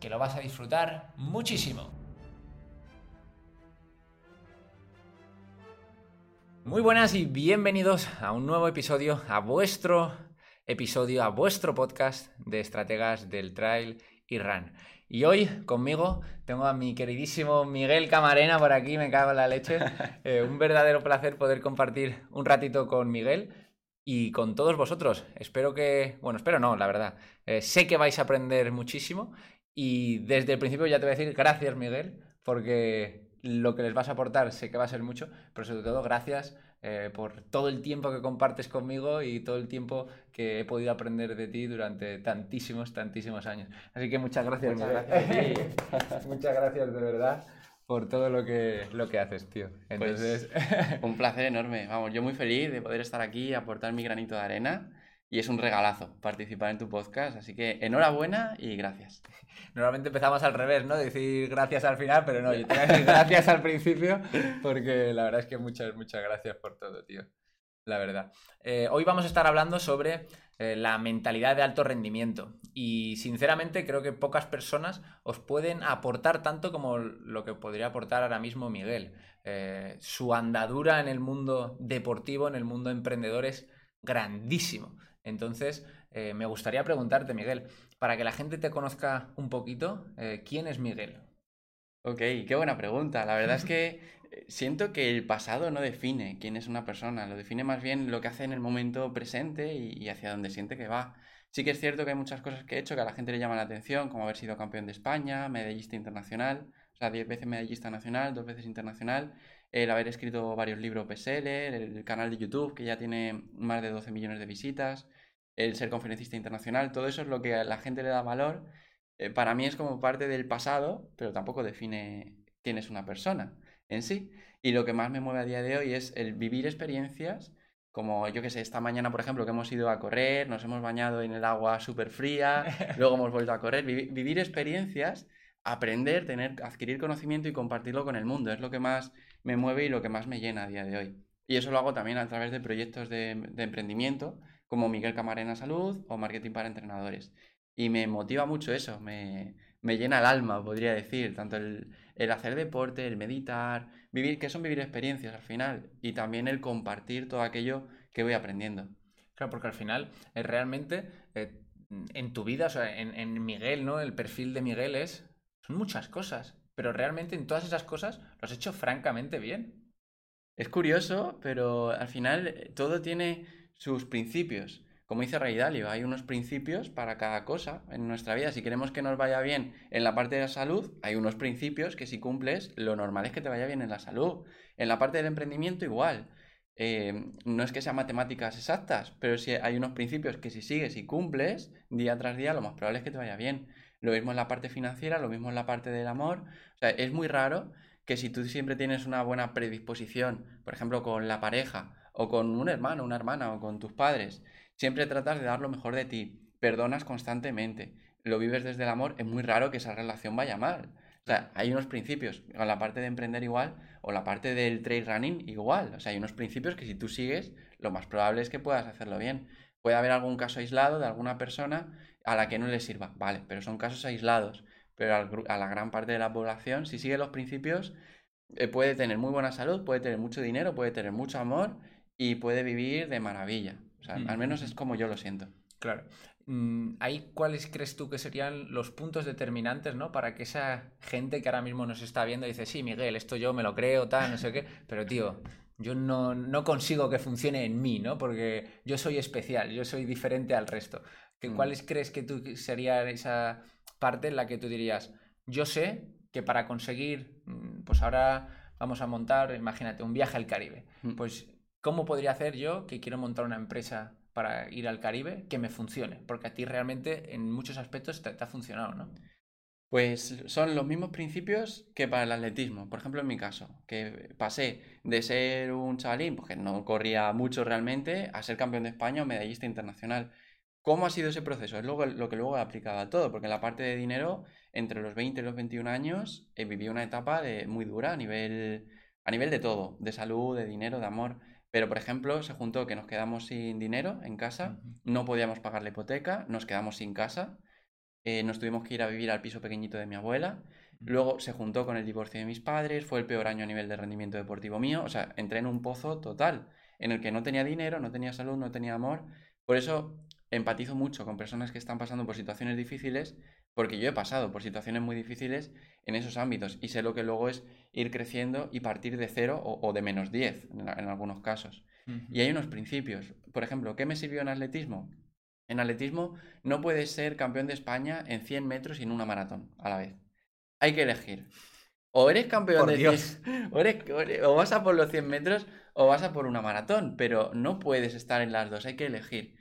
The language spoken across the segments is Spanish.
que lo vas a disfrutar muchísimo. Muy buenas y bienvenidos a un nuevo episodio, a vuestro episodio, a vuestro podcast de estrategas del trail y run. Y hoy conmigo tengo a mi queridísimo Miguel Camarena por aquí, me cago en la leche. Eh, un verdadero placer poder compartir un ratito con Miguel y con todos vosotros. Espero que, bueno, espero no, la verdad. Eh, sé que vais a aprender muchísimo y desde el principio ya te voy a decir gracias Miguel, porque lo que les vas a aportar sé que va a ser mucho, pero sobre todo gracias eh, por todo el tiempo que compartes conmigo y todo el tiempo que he podido aprender de ti durante tantísimos, tantísimos años. Así que muchas gracias. Muchas gracias. muchas gracias de verdad por todo lo que, lo que haces, tío. Pues, Entonces... un placer enorme. Vamos, yo muy feliz de poder estar aquí y aportar mi granito de arena. Y es un regalazo participar en tu podcast, así que enhorabuena y gracias. Normalmente empezamos al revés, ¿no? Decir gracias al final, pero no, yo te voy a decir gracias al principio, porque la verdad es que muchas, muchas gracias por todo, tío. La verdad. Eh, hoy vamos a estar hablando sobre eh, la mentalidad de alto rendimiento. Y sinceramente creo que pocas personas os pueden aportar tanto como lo que podría aportar ahora mismo Miguel. Eh, su andadura en el mundo deportivo, en el mundo emprendedor es grandísimo. Entonces, eh, me gustaría preguntarte, Miguel, para que la gente te conozca un poquito, eh, ¿quién es Miguel? Ok, qué buena pregunta. La verdad es que eh, siento que el pasado no define quién es una persona, lo define más bien lo que hace en el momento presente y, hacia dónde siente que va. Sí que es cierto que hay muchas cosas que he hecho que a la gente le llaman la atención, como haber sido campeón de España, medallista internacional, o sea, 10 veces medallista nacional, dos veces internacional, el haber escrito varios libros bestseller, el canal de YouTube que ya tiene más de 12 millones de visitas, el ser conferencista internacional, todo eso es lo que a la gente le da valor. Eh, para mí es como parte del pasado, pero tampoco define quién es una persona en sí. Y lo que más me mueve a día de hoy es el vivir experiencias, como yo que sé, esta mañana, por ejemplo, que hemos ido a correr, nos hemos bañado en el agua súper fría, luego hemos vuelto a correr, vivir experiencias, aprender, tener, adquirir conocimiento y compartirlo con el mundo, es lo que más me mueve y lo que más me llena a día de hoy. Y eso lo hago también a través de proyectos de emprendimiento, como Miguel Camarena Salud o Marketing para Entrenadores. Y me motiva mucho eso, me, llena el alma, podría decir, tanto el, hacer deporte, el meditar, vivir, que son vivir experiencias al final, y también el compartir todo aquello que voy aprendiendo. Claro, porque al final es eh, realmente eh, en tu vida, o sea, en, en, Miguel, ¿no? El perfil de Miguel es, son muchas cosas, pero realmente en todas esas cosas lo has hecho francamente bien. Es curioso, pero al final eh, todo tiene sus principios. Como dice Ray Dalio, hay unos principios para cada cosa en nuestra vida. Si queremos que nos vaya bien en la parte de la salud, hay unos principios que si cumples, lo normal es que te vaya bien en la salud. En la parte del emprendimiento igual. Eh, no es que sean matemáticas exactas, pero si hay unos principios que si sigues y cumples día tras día, lo más probable es que te vaya bien. Lo mismo en la parte financiera, lo mismo en la parte del amor. O sea, es muy raro que si tú siempre tienes una buena predisposición, por ejemplo, con la pareja, o con un hermano, una hermana, o con tus padres, siempre tratas de dar lo mejor de ti, perdonas constantemente, lo vives desde el amor, es muy raro que esa relación vaya mal. O sea, hay unos principios, o la parte de emprender igual, o la parte del trail running igual. O sea, hay unos principios que si tú sigues, lo más probable es que puedas hacerlo bien. Puede haber algún caso aislado de alguna persona a la que no le sirva, vale, pero son casos aislados. Pero a la gran parte de la población, si sigue los principios, eh, puede tener muy buena salud, puede tener mucho dinero, puede tener mucho amor y puede vivir de maravilla. O sea, al menos es como yo lo siento. Claro. mm, ahí cuáles crees tú que serían los puntos determinantes, ¿no? Para que esa gente que ahora mismo nos está viendo dice, sí, Miguel, esto yo me lo creo, tal, no sé qué, pero tío, yo no, no consigo que funcione en mí, ¿no? Porque yo soy especial, yo soy diferente al resto. ¿Qué, Mm. ¿Cuáles crees que tú sería esa parte en la que tú dirías, yo sé que para conseguir, mm, pues ahora vamos a montar, imagínate, un viaje al Caribe. Mm. Pues, ¿cómo podría hacer yo que quiero montar una empresa para ir al Caribe que me funcione? Porque a ti realmente en muchos aspectos te, ha funcionado, ¿no? Pues son los mismos principios que para el atletismo. Por ejemplo, en mi caso, que pasé de ser un chavalín, pues que no corría mucho realmente, a ser campeón de España o medallista internacional. ¿Cómo ha sido ese proceso? Es lo que luego he aplicado a todo, porque en la parte de dinero, entre los 20 y los 21 años, he vivido una etapa muy dura a nivel, a nivel de todo, de salud, de dinero, de amor. Pero, por ejemplo, se juntó que nos quedamos sin dinero en casa, no podíamos pagar la hipoteca, nos quedamos sin casa, eh, nos tuvimos que ir a vivir al piso pequeñito de mi abuela. Luego se juntó con el divorcio de mis padres, fue el peor año a nivel de rendimiento deportivo mío, o sea, entré en un pozo total, en el que no tenía dinero, no tenía salud, no tenía amor. Por eso empatizo mucho con personas que están pasando por situaciones difíciles, porque yo he pasado por situaciones muy difíciles en esos ámbitos y sé lo que luego es ir creciendo y partir de cero o, o de menos 10 en, en algunos casos. Y hay unos principios. Por ejemplo, ¿qué me sirvió en atletismo? En atletismo no puedes ser campeón de España en 100 metros y en una maratón a la vez. Hay que elegir. O eres campeón Por de Dios. 100 o, eres- o eres- o vas a por los 100 metros o vas a por una maratón, pero no puedes estar en las dos, hay que elegir.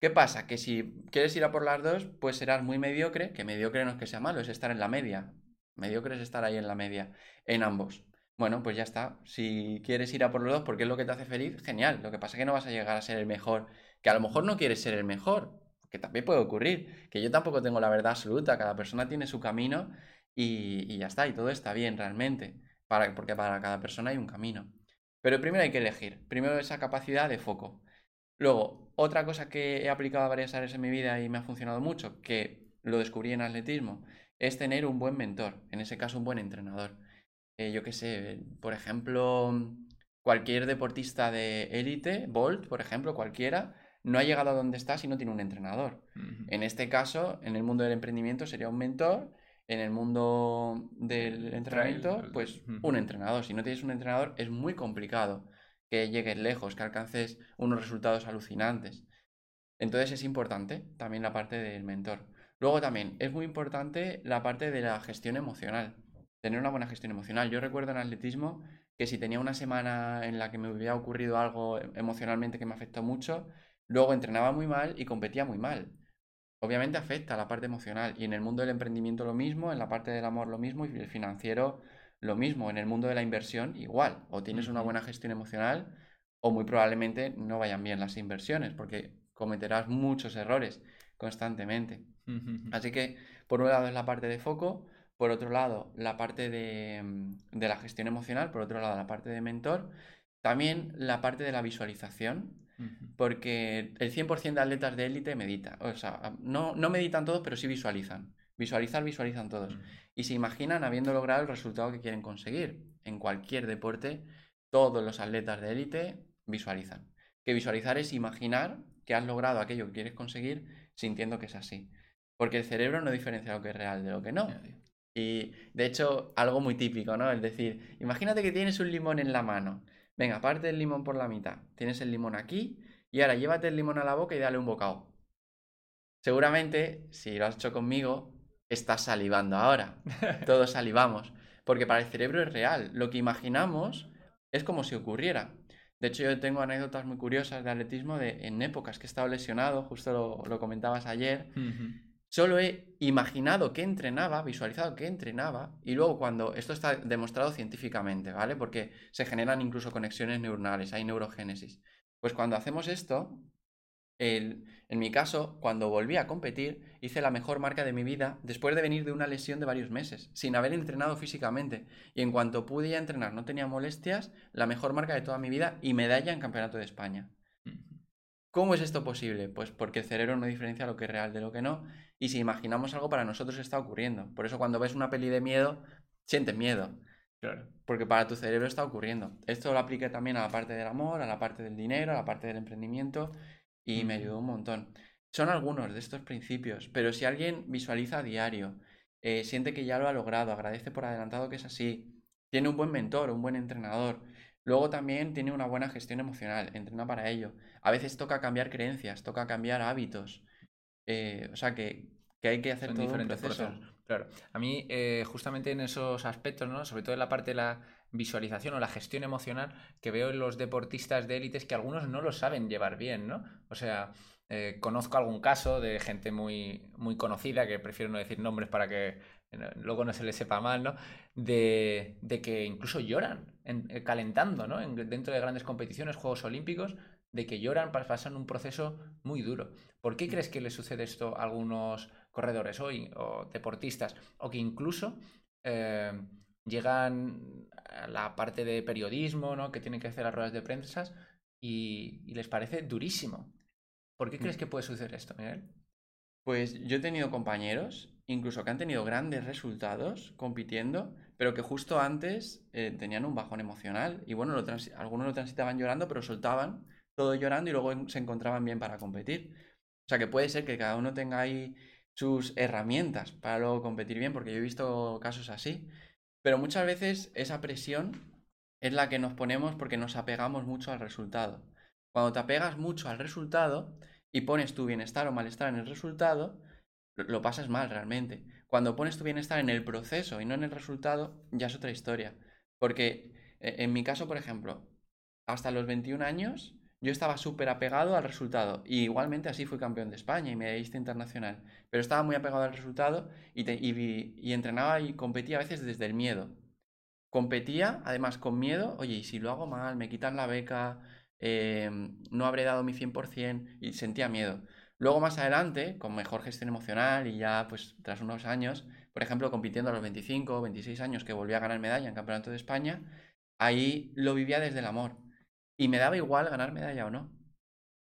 ¿Qué pasa? Que si quieres ir a por las dos, pues serás muy mediocre, que mediocre no es que sea malo, es estar en la media. Mediocre es estar ahí en la media, en ambos. Bueno, pues ya está. Si quieres ir a por los dos porque es lo que te hace feliz, genial. Lo que pasa es que no vas a llegar a ser el mejor. Que a lo mejor no quieres ser el mejor, que también puede ocurrir. Que yo tampoco tengo la verdad absoluta. Cada persona tiene su camino y, ya está. Y todo está bien realmente. Porque para cada persona hay un camino. Pero primero hay que elegir. Primero esa capacidad de foco. Luego, otra cosa que he aplicado a varias áreas en mi vida y me ha funcionado mucho, que lo descubrí en atletismo, es tener un buen mentor, en ese caso un buen entrenador. Eh, yo qué sé, por ejemplo, cualquier deportista de élite, Bolt, por ejemplo, cualquiera, no ha llegado a donde está si no tiene un entrenador. En este caso, en el mundo del emprendimiento sería un mentor, en el mundo del entrenamiento, pues un entrenador. Si no tienes un entrenador, es muy complicado que llegues lejos, que alcances unos resultados alucinantes. Entonces es importante también la parte del mentor. Luego también es muy importante la parte de la gestión emocional, tener una buena gestión emocional. Yo recuerdo en atletismo que si tenía una semana en la que me hubiera ocurrido algo emocionalmente que me afectó mucho, luego entrenaba muy mal y competía muy mal. Obviamente afecta a la parte emocional y en el mundo del emprendimiento lo mismo, en la parte del amor lo mismo y el financiero lo mismo, en el mundo de la inversión igual, o tienes una buena gestión emocional o muy probablemente no vayan bien las inversiones porque cometerás muchos errores constantemente. Así que por un lado es la parte de foco, por otro lado la parte de, mm, de la gestión emocional, por otro lado la parte de mentor, también la parte de la visualización, porque el 100% de atletas de élite medita, o sea, no, no meditan todos, pero sí visualizan. Visualizar, visualizan todos. Y se imaginan habiendo logrado el resultado que quieren conseguir. En cualquier deporte, todos los atletas de élite visualizan. Que visualizar es imaginar que has logrado aquello que quieres conseguir sintiendo que es así. Porque el cerebro no diferencia lo que es real de lo que no. Y de hecho, algo muy típico, ¿no? Es decir, imagínate que tienes un limón en la mano. Venga, parte el limón por la mitad. Tienes el limón aquí y ahora llévate el limón a la boca y dale un bocado. Seguramente, si lo has hecho conmigo, estás salivando ahora. Todos salivamos. Porque para el cerebro es real. Lo que imaginamos es como si ocurriera. De hecho, yo tengo anécdotas muy curiosas de atletismo de en épocas que he estado lesionado, justo lo, lo comentabas ayer. Solo he imaginado que entrenaba, visualizado que entrenaba, y luego cuando esto está demostrado científicamente, ¿vale? Porque se generan incluso conexiones neuronales, hay neurogénesis. Pues cuando hacemos esto, el- en mi caso, cuando volví a competir, hice la mejor marca de mi vida después de venir de una lesión de varios meses, sin haber entrenado físicamente. Y en cuanto pude ya entrenar, no tenía molestias, la mejor marca de toda mi vida y medalla en Campeonato de España. ¿Cómo es esto posible? Pues porque el cerebro no diferencia lo que es real de lo que no. Y si imaginamos algo para nosotros está ocurriendo. Por eso cuando ves una peli de miedo, sientes miedo. Claro. Porque para tu cerebro está ocurriendo. Esto lo apliqué también a la parte del amor, a la parte del dinero, a la parte del emprendimiento. Y me ayudó un montón. Son algunos de estos principios, pero si alguien visualiza a diario, eh, siente que ya lo ha logrado, agradece por adelantado que es así, tiene un buen mentor, un buen entrenador, luego también tiene una buena gestión emocional, entrena para ello. A veces toca cambiar creencias, toca cambiar hábitos. Eh, o sea que, hay que hacer todo diferentes un proceso. Claro. A mí, eh, justamente en esos aspectos, ¿no? Sobre todo en la parte de la visualización o la gestión emocional, que veo en los deportistas de élites que algunos no lo saben llevar bien, ¿no? O sea, eh, conozco algún caso de gente muy, muy conocida, que prefiero no decir nombres para que luego no se les sepa mal, ¿no? De, que incluso lloran eh, calentando, ¿no? dentro de grandes competiciones, Juegos Olímpicos, de que lloran, pasan un proceso muy duro. ¿Por qué crees que le sucede esto a algunos corredores hoy o deportistas? O que incluso eh, llegan la parte de periodismo, ¿no? Que tienen que hacer las ruedas de prensa y, y les parece durísimo. ¿Por qué crees mm. que puede suceder esto, Miguel? Pues yo he tenido compañeros, incluso que han tenido grandes resultados compitiendo, pero que justo antes eh, tenían un bajón emocional. Y bueno, algunos lo transitaban llorando, pero soltaban todo llorando y luego se encontraban bien para competir. O sea que puede ser que cada uno tenga ahí sus herramientas para luego competir bien, porque yo he visto casos así. Pero muchas veces esa presión es la que nos ponemos porque nos apegamos mucho al resultado. Cuando te apegas mucho al resultado y pones tu bienestar o malestar en el resultado, lo pasas mal realmente. Cuando pones tu bienestar en el proceso y no en el resultado, ya es otra historia. Porque e, en mi caso, por ejemplo, hasta los 21 años yo estaba súper apegado al resultado. Y igualmente así fui campeón de España y medallista internacional. Pero estaba muy apegado al resultado y, y entrenaba y competía a veces desde el miedo. Competía, además, con miedo, oye, y si lo hago mal, me quitan la beca, Em, no habré dado mi 100% y sentía miedo. Luego más adelante, con mejor gestión emocional y ya pues tras unos años, por ejemplo, compitiendo a los 25 o 26 años que volví a ganar medalla en Campeonato de España, ahí lo vivía desde el amor. Y me daba igual ganar medalla o no.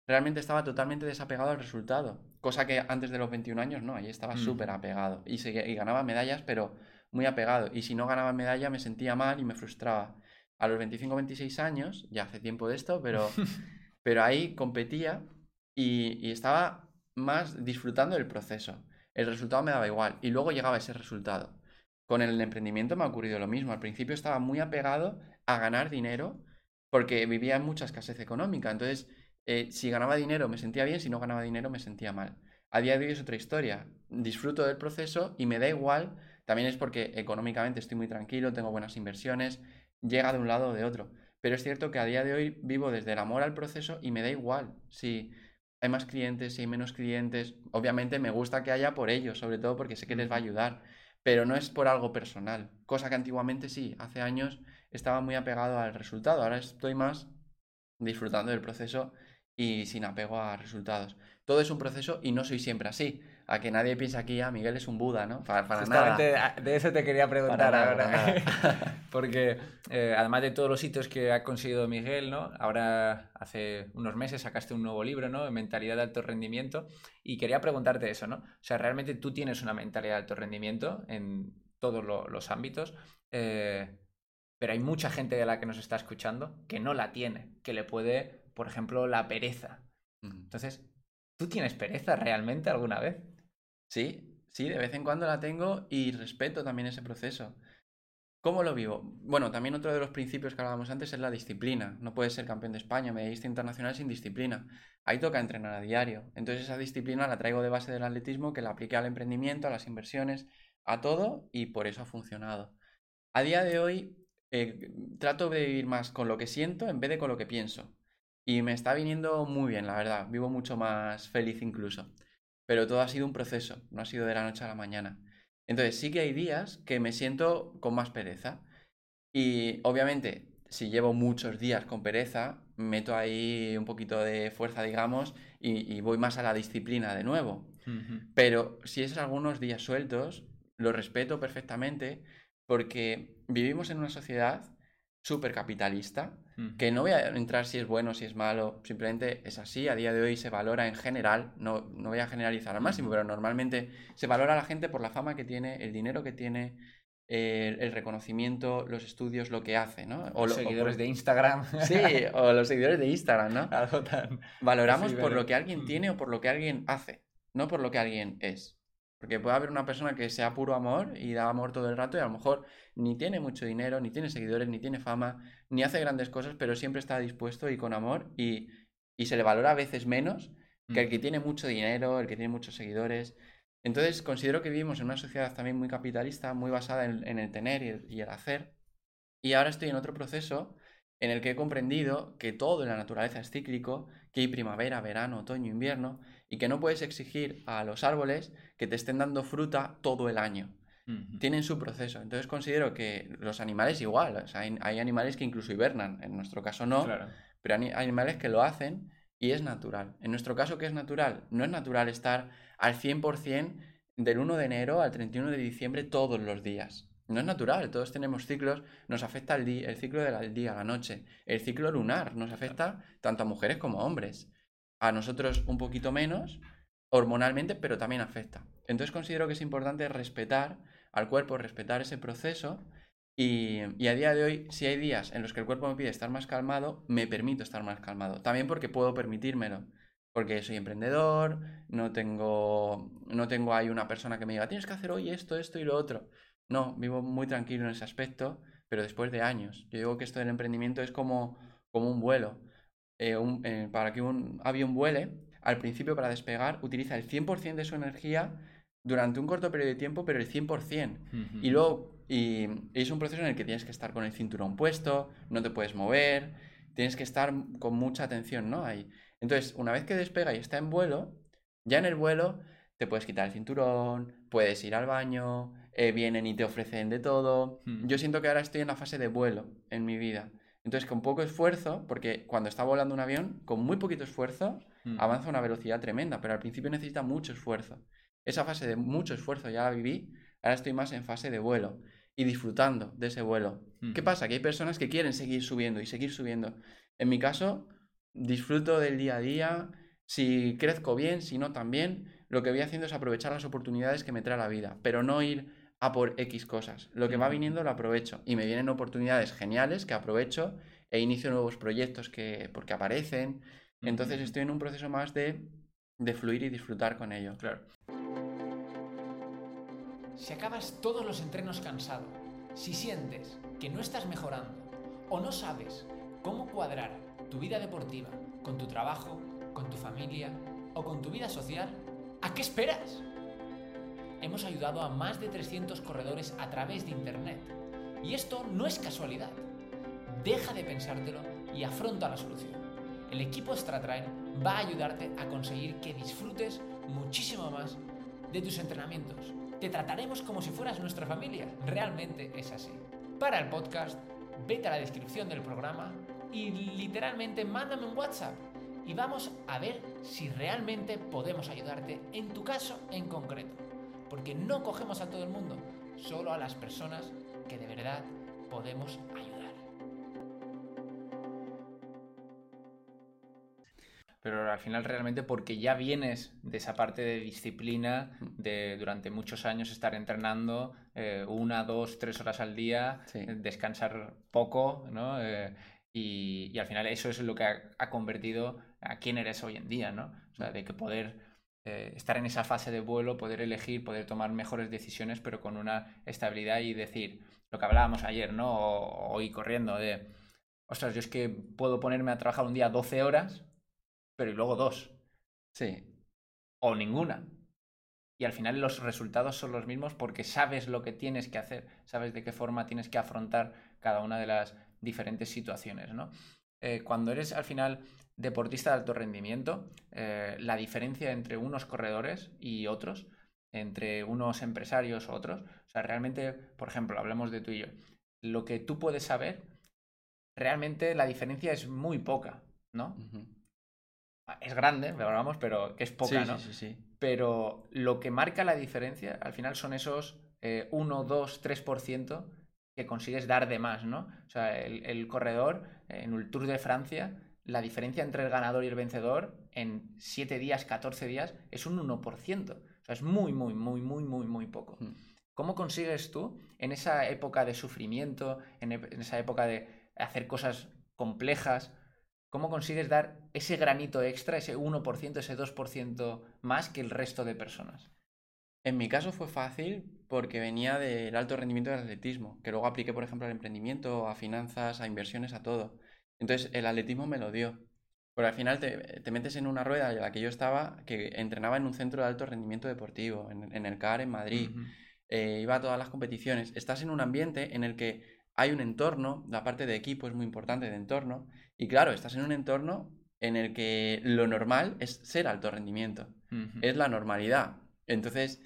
Realmente estaba totalmente desapegado al resultado. Cosa que antes de los 21 años no, ahí estaba súper apegado. Y, y ganaba medallas, pero muy apegado. Y si no ganaba medalla me sentía mal y me frustraba a los 25 26 años, ya hace tiempo de esto, pero, pero ahí competía y, estaba más disfrutando del proceso. El resultado me daba igual y luego llegaba ese resultado. Con el emprendimiento me ha ocurrido lo mismo. Al principio estaba muy apegado a ganar dinero porque vivía en mucha escasez económica. Entonces, eh, si ganaba dinero me sentía bien, si no ganaba dinero me sentía mal. A día de hoy es otra historia. Disfruto del proceso y me da igual. También es porque económicamente estoy muy tranquilo, tengo buenas inversiones, llega de un lado o de otro. Pero es cierto que a día de hoy vivo desde el amor al proceso y me da igual si hay más clientes, si hay menos clientes. Obviamente me gusta que haya por ellos, sobre todo porque sé que les va a ayudar, pero no es por algo personal. Cosa que antiguamente sí, hace años estaba muy apegado al resultado. Ahora estoy más disfrutando del proceso y sin apego a resultados. Todo es un proceso y no soy siempre así a que nadie piense aquí, ah, Miguel es un Buda, ¿no? Para, Justamente de eso te quería preguntar ahora. Porque eh, además de todos los hitos que ha conseguido Miguel, ¿no? Ahora hace unos meses sacaste un nuevo libro, ¿no? Mentalidad de alto rendimiento. Y quería preguntarte eso, ¿no? O sea, realmente tú tienes una mentalidad de alto rendimiento en todos los ámbitos. Eh, pero hay mucha gente de la que nos está escuchando que no la tiene, que le puede, por ejemplo, la pereza. Entonces, ¿tú tienes pereza realmente alguna vez? Sí, sí, de vez en cuando la tengo y respeto también ese proceso. ¿Cómo lo vivo? Bueno, también otro de los principios que hablábamos antes es la disciplina. No puedes ser campeón de España, medallista internacional sin disciplina. Ahí toca entrenar a diario. Entonces esa disciplina la traigo de base del atletismo que la apliqué al emprendimiento, a las inversiones, a todo y por eso ha funcionado. A día de hoy eh, trato de vivir más con lo que siento en vez de con lo que pienso. Y me está viniendo muy bien, la verdad. Vivo mucho más feliz incluso pero todo ha sido un proceso, no ha sido de la noche a la mañana. Entonces sí que hay días que me siento con más pereza y obviamente si llevo muchos días con pereza, meto ahí un poquito de fuerza, digamos, y, voy más a la disciplina de nuevo. Pero si es algunos días sueltos, lo respeto perfectamente porque vivimos en una sociedad súper capitalista, que no voy a entrar si es bueno, si es malo, simplemente es así, a día de hoy se valora en general, no, no voy a generalizar al máximo, pero normalmente se valora a la gente por la fama que tiene, el dinero que tiene, el, reconocimiento, los estudios, lo que hace, ¿no? O los seguidores de Instagram. Sí, o los seguidores de Instagram, ¿no? Algo tan... Valoramos por lo que alguien tiene o por lo que alguien hace, no por lo que alguien es. Porque puede haber una persona que sea puro amor y da amor todo el rato y a lo mejor ni tiene mucho dinero, ni tiene seguidores, ni tiene fama, ni hace grandes cosas, pero siempre está dispuesto y con amor y, y se le valora a veces menos que el que tiene mucho dinero, el que tiene muchos seguidores. Entonces, considero que vivimos en una sociedad también muy capitalista, muy basada en, el tener y el, hacer. Y ahora estoy en otro proceso en el que he comprendido que todo en la naturaleza es cíclico, que hay primavera, verano, otoño, invierno, y que no puedes exigir a los árboles que te estén dando fruta todo el año. Tienen su proceso. Entonces considero que los animales igual. hay, animales que incluso hibernan. En nuestro caso no. Pero hay animales que lo hacen y es natural. En nuestro caso, ¿qué es natural? No es natural estar al 100% del 1 de enero al 31 de diciembre todos los días. No es natural, todos tenemos ciclos, nos afecta el, día, el ciclo del día, la noche, el ciclo lunar, nos afecta tanto a mujeres como a hombres. A nosotros un poquito menos, hormonalmente, pero también afecta. Entonces considero que es importante respetar al cuerpo, respetar ese proceso y, a día de hoy, si hay días en los que el cuerpo me pide estar más calmado, me permito estar más calmado. También porque puedo permitírmelo. Porque soy emprendedor, no tengo, no tengo ahí una persona que me diga, tienes que hacer hoy esto, esto y lo otro. No, vivo muy tranquilo en ese aspecto, pero después de años. Yo digo que esto del emprendimiento es como, como un vuelo. Eh, eh, para que un avión vuele, al principio para despegar utiliza el 100% de su energía durante un corto periodo de tiempo, pero el 100%. Y luego, y, es un proceso en el que tienes que estar con el cinturón puesto, no te puedes mover, tienes que estar con mucha atención, ¿no? Ahí. Entonces, una vez que despega y está en vuelo, ya en el vuelo te puedes quitar el cinturón, puedes ir al baño, eh, vienen y te ofrecen de todo. Yo siento que ahora estoy en la fase de vuelo en mi vida. Entonces, con poco esfuerzo, porque cuando está volando un avión, con muy poquito esfuerzo, avanza a una velocidad tremenda, pero al principio necesita mucho esfuerzo. Esa fase de mucho esfuerzo ya la viví, ahora estoy más en fase de vuelo y disfrutando de ese vuelo. ¿Qué pasa? Que hay personas que quieren seguir subiendo y seguir subiendo. En mi caso, disfruto del día a día, si crezco bien, si no también, lo que voy haciendo es aprovechar las oportunidades que me trae la vida, pero no ir a por X cosas. Lo que va viniendo lo aprovecho y me vienen oportunidades geniales que aprovecho e inicio nuevos proyectos que porque aparecen. Entonces estoy en un proceso más de, de fluir y disfrutar con ello. Claro. Si acabas todos los entrenos cansado, si sientes que no estás mejorando o no sabes cómo cuadrar tu vida deportiva con tu trabajo, con tu familia o con tu vida social, ¿a qué esperas? Hemos ayudado a más de 300 corredores a través de Internet. Y esto no es casualidad. Deja de pensártelo y afronta la solución. El equipo StraTrain va a ayudarte a conseguir que disfrutes muchísimo más de tus entrenamientos te trataremos como si fueras nuestra familia. Realmente es así. Para el podcast, vete a la descripción del programa y literalmente mándame un WhatsApp y vamos a ver si realmente podemos ayudarte en tu caso en concreto. Porque no cogemos a todo el mundo, solo a las personas que de verdad podemos ayudar. pero al final realmente porque ya vienes de esa parte de disciplina, de durante muchos años estar entrenando eh, una, dos, tres horas al día, descansar poco, ¿no? Eh, y, al final eso es lo que ha, convertido a quién eres hoy en día, ¿no? O sea, de que poder eh, estar en esa fase de vuelo, poder elegir, poder tomar mejores decisiones, pero con una estabilidad y decir, lo que hablábamos ayer, ¿no? O, hoy corriendo, de, ostras, yo es que puedo ponerme a trabajar un día 12 horas, pero y luego dos. Sí. O ninguna. Y al final los resultados son los mismos porque sabes lo que tienes que hacer, sabes de qué forma tienes que afrontar cada una de las diferentes situaciones, ¿no? Eh, cuando eres al final deportista de alto rendimiento, eh, la diferencia entre unos corredores y otros, entre unos empresarios u otros, o sea, realmente, por ejemplo, hablemos de tú y yo, lo que tú puedes saber, realmente la diferencia es muy poca, ¿no? es grande, vamos, pero que es poca, ¿no? Sí, sí, Pero lo que marca la diferencia al final son esos 1, 2, 3% que consigues dar de más, ¿no? O sea, el, corredor en el Tour de Francia, la diferencia entre el ganador y el vencedor en 7 días, 14 días, es un 1%. O sea, es muy, muy, muy, muy, muy, muy poco. Mm. ¿Cómo consigues tú, en esa época de sufrimiento, en, en esa época de hacer cosas complejas, cómo consigues dar ese granito extra, ese 1%, ese 2% más que el resto de personas? En mi caso fue fácil porque venía del alto rendimiento del atletismo, que luego apliqué, por ejemplo, al emprendimiento, a finanzas, a inversiones, a todo. Entonces, el atletismo me lo dio. Porque al final te, metes en una rueda en la que yo estaba, que entrenaba en un centro de alto rendimiento deportivo, en, el CAR en Madrid. Eh, iba a todas las competiciones. Estás en un ambiente en el que hay un entorno, la parte de equipo es muy importante de entorno, y claro, estás en un entorno en el que lo normal es ser alto rendimiento, es la normalidad. Entonces,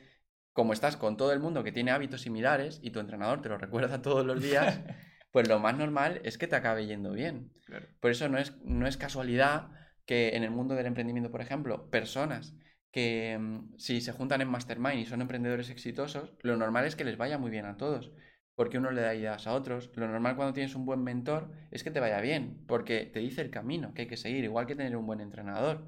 como estás con todo el mundo que tiene hábitos similares y tu entrenador te lo recuerda todos los días, pues lo más normal es que te acabe yendo bien. Por eso no es, no es casualidad que en el mundo del emprendimiento, por ejemplo, personas que mm, si se juntan en mastermind y son emprendedores exitosos, lo normal es que les vaya muy bien a todos, porque uno le da ideas a otros. Lo normal cuando tienes un buen mentor es que te vaya bien, porque te dice el camino que hay que seguir, igual que tener un buen entrenador.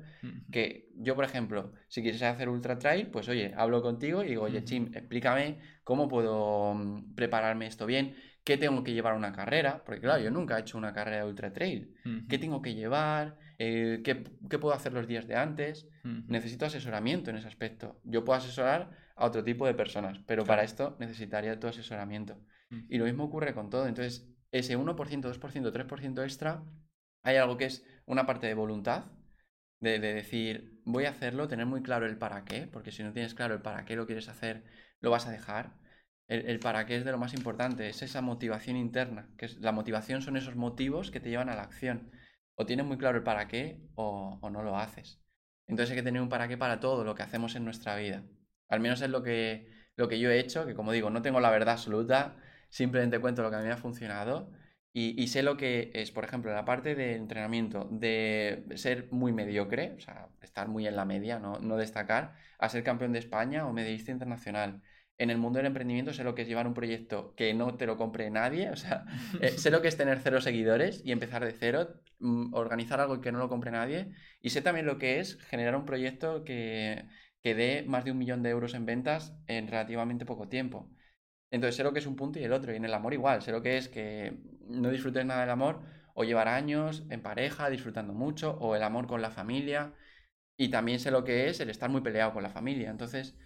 Que yo, por ejemplo, si quieres hacer ultra trail, pues oye, hablo contigo y digo, oye, Chim, explícame cómo puedo mm, prepararme esto bien, qué tengo que llevar a una carrera, porque claro, yo nunca he hecho una carrera de ultra trail. ¿Qué tengo que llevar? Eh, ¿qué, puedo hacer los días de antes? Necesito asesoramiento en ese aspecto. Yo puedo asesorar a otro tipo de personas, pero para esto necesitaría tu asesoramiento. Y lo mismo ocurre con todo. Entonces, ese 1%, 2%, 3% extra, hay algo que es una parte de voluntad, de, decir, voy a hacerlo, tener muy claro el para qué, porque si no tienes claro el para qué lo quieres hacer, lo vas a dejar. El, para qué es de lo más importante, es esa motivación interna, que es, la motivación son esos motivos que te llevan a la acción. O tienes muy claro el para qué o, o no lo haces. Entonces hay que tener un para qué para todo lo que hacemos en nuestra vida. Al menos es lo que, lo que yo he hecho, que como digo, no tengo la verdad absoluta, simplemente cuento lo que a mí me ha funcionado y, sé lo que es, por ejemplo, la parte de entrenamiento, de ser muy mediocre, o sea, estar muy en la media, no, no destacar, a ser campeón de España o medallista internacional. En el mundo del emprendimiento sé lo que es llevar un proyecto que no te lo compre nadie, o sea, eh, sé lo que es tener cero seguidores y empezar de cero, mm, organizar algo que no lo compre nadie, y sé también lo que es generar un proyecto que, que dé más de un millón de euros en ventas en relativamente poco tiempo. Entonces sé lo que es un punto y el otro. Y en el amor igual, sé lo que es que no disfrutes nada del amor o llevar años en pareja disfrutando mucho o el amor con la familia. Y también sé lo que es el estar muy peleado con la familia. Entonces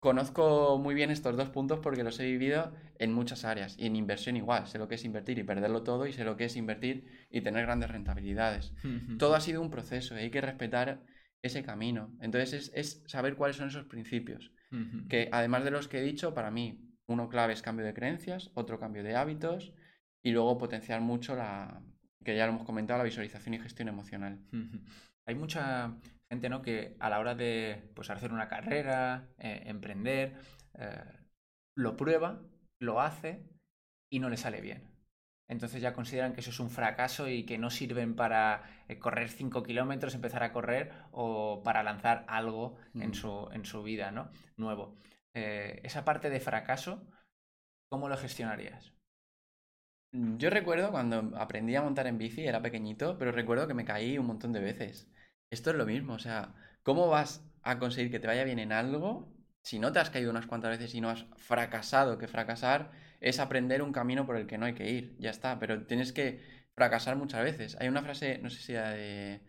conozco muy bien estos dos puntos porque los he vivido en muchas áreas. Y en inversión igual. Sé lo que es invertir y perderlo todo y sé lo que es invertir y tener grandes rentabilidades. todo ha sido un proceso y hay que respetar ese camino. Entonces es, saber cuáles son esos principios. Que además de los que he dicho, para mí uno clave es cambio de creencias, otro cambio de hábitos y luego potenciar mucho la, que ya lo hemos comentado, la visualización y gestión emocional. Hay mucha gente ¿no? que a la hora de pues, hacer una carrera, eh, emprender, eh, lo prueba, lo hace y no le sale bien. Entonces ya consideran que eso es un fracaso y que no sirven para eh, correr 5 kilómetros, empezar a correr o para lanzar algo en, su, en su vida ¿no? nuevo. Eh, esa parte de fracaso, ¿cómo lo gestionarías? Yo recuerdo cuando aprendí a montar en bici, era pequeñito, pero recuerdo que me caí un montón de veces. Esto es lo mismo, o sea, ¿cómo vas a conseguir que te vaya bien en algo si no te has caído unas cuantas veces y no has fracasado? Que fracasar es aprender un camino por el que no hay que ir, ya está, pero tienes que fracasar muchas veces. Hay una frase, no sé si era de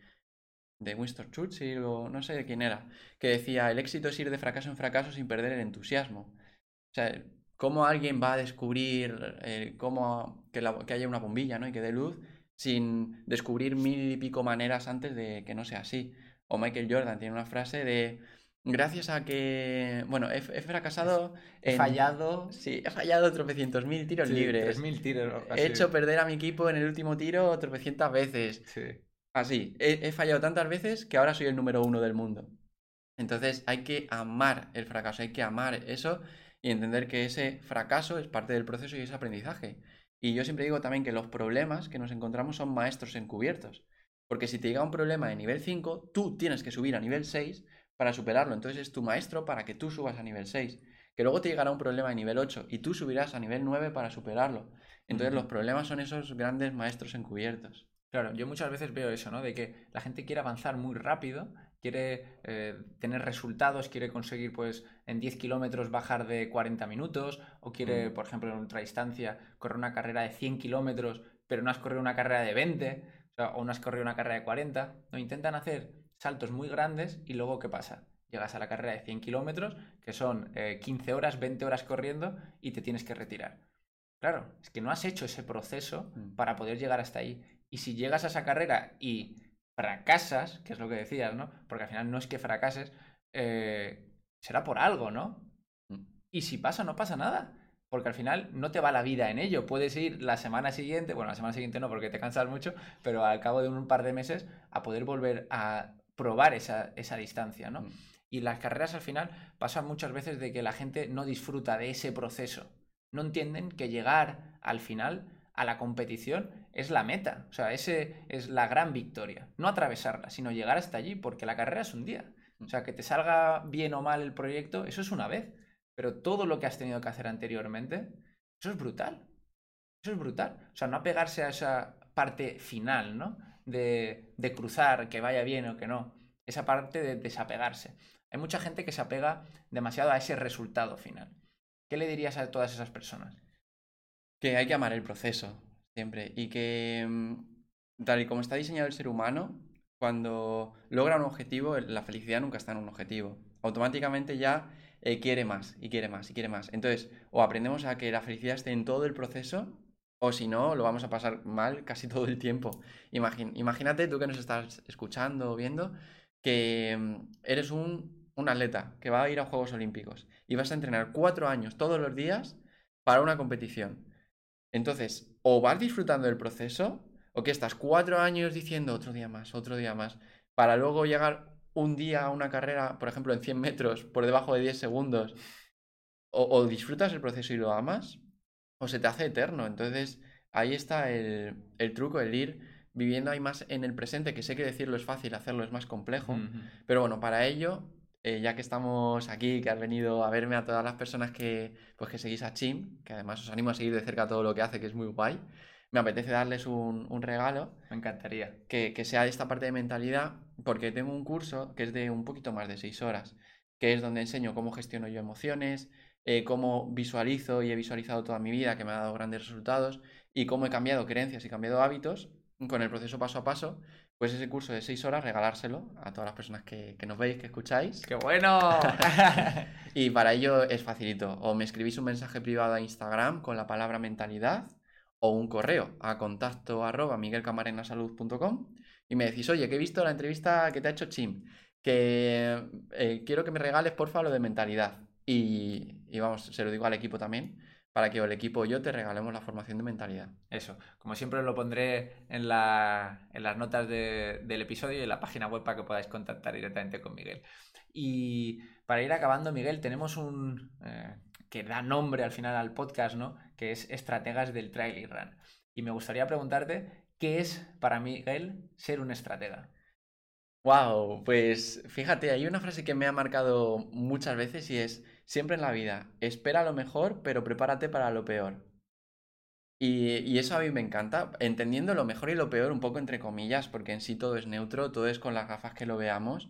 de Winston Churchill o no sé de quién era, que decía, el éxito es ir de fracaso en fracaso sin perder el entusiasmo. O sea, ¿cómo alguien va a descubrir eh, cómo que, haya una bombilla ¿no? y que dé luz sin descubrir mil y pico maneras antes de que no sea así? O Michael Jordan tiene una frase de, gracias a que, bueno, he, fracasado... He fallado... Sí, he fallado tropecientos mil tiros libres. mil tiros. He hecho perder a mi equipo en el último tiro tropecientas veces. Sí. Así, he, fallado tantas veces que ahora soy el número uno del mundo. Entonces hay que amar el fracaso, hay que amar eso y entender que ese fracaso es parte del proceso y ese aprendizaje. Y yo siempre digo también que los problemas que nos encontramos son maestros encubiertos. Porque si te llega un problema de nivel 5, tú tienes que subir a nivel 6 para superarlo. Entonces es tu maestro para que tú subas a nivel 6. Que luego te llegará un problema de nivel 8 y tú subirás a nivel 9 para superarlo. Entonces los problemas son esos grandes maestros encubiertos. Claro, yo muchas veces veo eso, ¿no? De que la gente quiere avanzar muy rápido, quiere eh, tener resultados, quiere conseguir pues en 10 kilómetros bajar de 40 minutos o quiere, por ejemplo, en ultradistancia correr una carrera de 100 kilómetros pero no has corrido una carrera de 20 o, no has corrido una carrera de 40. No, intentan hacer saltos muy grandes y luego ¿qué pasa? Llegas a la carrera de 100 kilómetros, que son 15 eh, horas, 20 horas corriendo y te tienes que retirar. Claro, es que no has hecho ese proceso mm. para poder llegar hasta ahí. Y si llegas a esa carrera y fracasas, que es lo que decías, ¿no? Porque al final no es que fracases, eh, será por algo, ¿no? Mm. Y si pasa, no pasa nada. Porque al final no te va la vida en ello. Puedes ir la semana siguiente, bueno, la semana siguiente no, porque te cansas mucho, pero al cabo de un par de meses a poder volver a probar esa, distancia, ¿no? Mm. Y las carreras al final pasan muchas veces de que la gente no disfruta de ese proceso. No entienden que llegar al final a la competición es la meta. O sea, ese es la gran victoria. No atravesarla, sino llegar hasta allí, porque la carrera es un día. O sea, que te salga bien o mal el proyecto, eso es una vez. Pero todo lo que has tenido que hacer anteriormente, eso es brutal. Eso es brutal. O sea, no apegarse a esa parte final, ¿no? De, de cruzar, que vaya bien o que no. Esa parte de desapegarse. Hay mucha gente que se apega demasiado a ese resultado final. ¿Qué le dirías a todas esas personas? Que hay que amar el proceso, siempre. Y que, mm, tal y como está diseñado el ser humano, cuando logra un objetivo, la felicidad nunca está en un objetivo. Automáticamente ya eh, quiere más, y quiere más, y quiere más. Entonces, o aprendemos a que la felicidad esté en todo el proceso, o si no, lo vamos a pasar mal casi todo el tiempo. imagínate tú que nos estás escuchando o viendo, que mm, eres un, un atleta que va a ir a Juegos Olímpicos y vas a entrenar cuatro años todos los días para una competición. Entonces, o vas disfrutando del proceso, o que estás cuatro años diciendo otro día más, otro día más, para luego llegar un día a una carrera, por ejemplo, en 100 metros, por debajo de 10 segundos, o, disfrutas el proceso y lo amas, o se te hace eterno. Entonces, ahí está el, truco, el ir viviendo ahí más en el presente, que sé que decirlo es fácil, hacerlo es más complejo, pero bueno, para ello eh, ya que estamos aquí, que has venido a verme a todas las personas que, pues, que seguís a Chim, que además os animo a seguir de cerca todo lo que hace, que es muy guay, me apetece darles un, regalo. Me encantaría. Que, sea de esta parte de mentalidad, porque tengo un curso que es de un poquito más de seis horas, que es donde enseño cómo gestiono yo emociones, eh, cómo visualizo y he visualizado toda mi vida, que me ha dado grandes resultados, y cómo he cambiado creencias y cambiado hábitos con el proceso paso a paso pues ese curso de seis horas, regalárselo a todas las personas que, nos veis, que escucháis. ¡Qué bueno! y para ello es facilito. O me escribís un mensaje privado a Instagram con la palabra mentalidad o un correo a contacto arroba miguelcamarenasalud.com y me decís, oye, que he visto la entrevista que te ha hecho Chim, que eh, quiero que me regales porfa lo de mentalidad. Y, y vamos, se lo digo al equipo también para que el equipo o yo te regalemos la formación de mentalidad. Eso, como siempre lo pondré en, la, en las notas del episodio y en la página web para que podáis contactar directamente con Miguel. Y para ir acabando, Miguel, tenemos un eh, que da nombre al final al podcast, ¿no? Que es Estrategas del Trail y Run. Y me gustaría preguntarte, ¿qué es para Miguel ser un estratega? Wow, pues fíjate, hay una frase que me ha marcado muchas veces y es Siempre en la vida, espera lo mejor, pero prepárate para lo peor. Y, eso a mí me encanta, entendiendo lo mejor y lo peor un poco entre comillas, porque en sí todo es neutro, todo es con las gafas que lo veamos,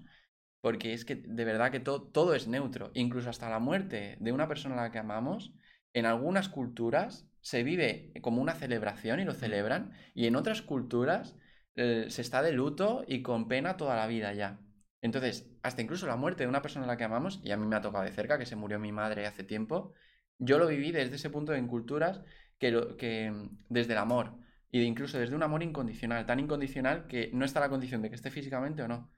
porque es que de verdad que todo, todo es neutro, incluso hasta la muerte de una persona a la que amamos, en algunas culturas se vive como una celebración y lo celebran, y en otras culturas eh, se está de luto y con pena toda la vida ya. Entonces, hasta incluso la muerte de una persona a la que amamos, y a mí me ha tocado de cerca, que se murió mi madre hace tiempo, yo lo viví desde ese punto en culturas que, que desde el amor, y de incluso desde un amor incondicional, tan incondicional que no está la condición de que esté físicamente o no.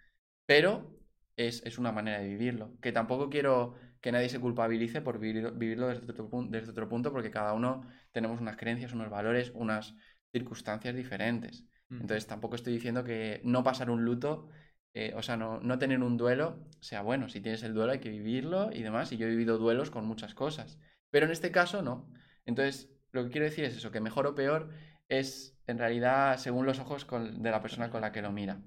Pero es, una manera de vivirlo, que tampoco quiero que nadie se culpabilice por vivirlo desde otro, desde otro punto, porque cada uno tenemos unas creencias, unos valores, unas circunstancias diferentes. Entonces tampoco estoy diciendo que no pasar un luto eh, o sea, no, no, tener un duelo sea bueno. Si tienes el duelo hay que vivirlo y demás. Y yo he vivido duelos con muchas cosas. Pero en este caso no. Entonces, lo que quiero decir es eso, que mejor o peor es en realidad según los ojos de la persona con la que lo mira.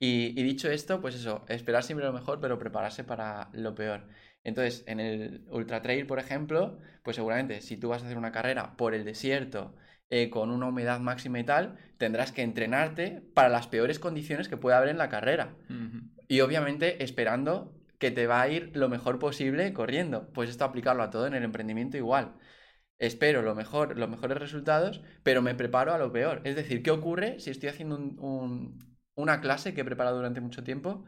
Y, dicho esto, pues eso, esperar siempre lo mejor, pero prepararse para lo peor. Entonces, en el Ultra Trail, por ejemplo, pues seguramente si tú vas a hacer una carrera por el desierto, eh, con una humedad máxima y tal, tendrás que entrenarte para las peores condiciones que puede haber en la carrera. Y obviamente esperando que te va a ir lo mejor posible corriendo. Pues esto aplicarlo a todo en el emprendimiento igual. Espero lo mejor, los mejores resultados, pero me preparo a lo peor. Es decir, ¿qué ocurre si estoy haciendo una clase que he preparado durante mucho tiempo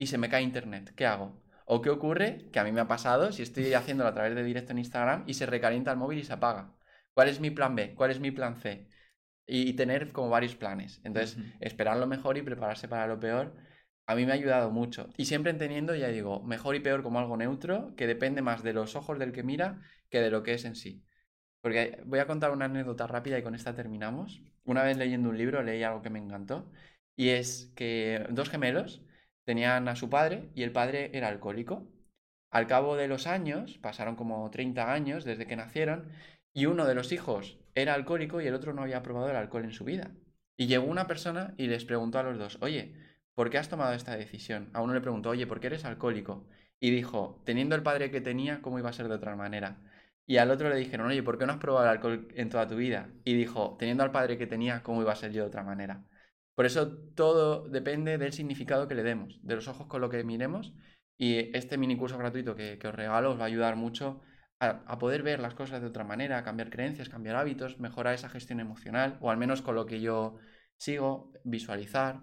y se me cae internet? ¿Qué hago? ¿O qué ocurre? Que a mí me ha pasado si estoy haciéndolo a través de directo en Instagram y se recalienta el móvil y se apaga. ¿Cuál es mi plan B? ¿Cuál es mi plan C? Y, tener como varios planes. Entonces, esperar lo mejor y prepararse para lo peor a mí me ha ayudado mucho. Y siempre entendiendo, ya digo, mejor y peor como algo neutro, que depende más de los ojos del que mira que de lo que es en sí. Porque voy a contar una anécdota rápida y con esta terminamos. Una vez leyendo un libro leí algo que me encantó y es que dos gemelos tenían a su padre y el padre era alcohólico. Al cabo de los años, pasaron como 30 años desde que nacieron, y uno de los hijos era alcohólico y el otro no había probado el alcohol en su vida. Y llegó una persona y les preguntó a los dos, oye, ¿por qué has tomado esta decisión? A uno le preguntó, oye, ¿por qué eres alcohólico? Y dijo, teniendo el padre que tenía, ¿cómo iba a ser de otra manera? Y al otro le dijeron, oye, ¿por qué no has probado el alcohol en toda tu vida? Y dijo, teniendo al padre que tenía, ¿cómo iba a ser yo de otra manera? Por eso todo depende del significado que le demos, de los ojos con lo que miremos. Y este mini curso gratuito que, os regalo os va a ayudar mucho a, a, poder ver las cosas de otra manera, a cambiar creencias, cambiar hábitos, mejorar esa gestión emocional, o al menos con lo que yo sigo, visualizar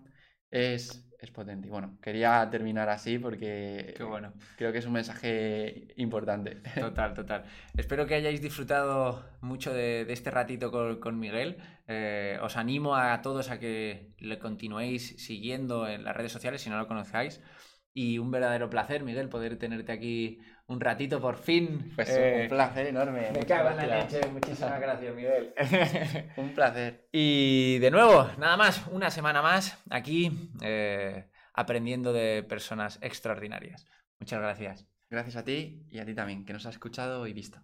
es, es potente. Y bueno, quería terminar así porque Qué bueno. creo que es un mensaje importante. Total, total. Espero que hayáis disfrutado mucho de, de este ratito con, con Miguel. Eh, os animo a todos a que le continuéis siguiendo en las redes sociales si no lo conocéis. Y un verdadero placer, Miguel, poder tenerte aquí un ratito por fin. Pues eh, un placer enorme. Me cago en la leche. Muchísimas gracias, Miguel. un placer. Y de nuevo, nada más, una semana más aquí eh, aprendiendo de personas extraordinarias. Muchas gracias. Gracias a ti y a ti también, que nos has escuchado y visto.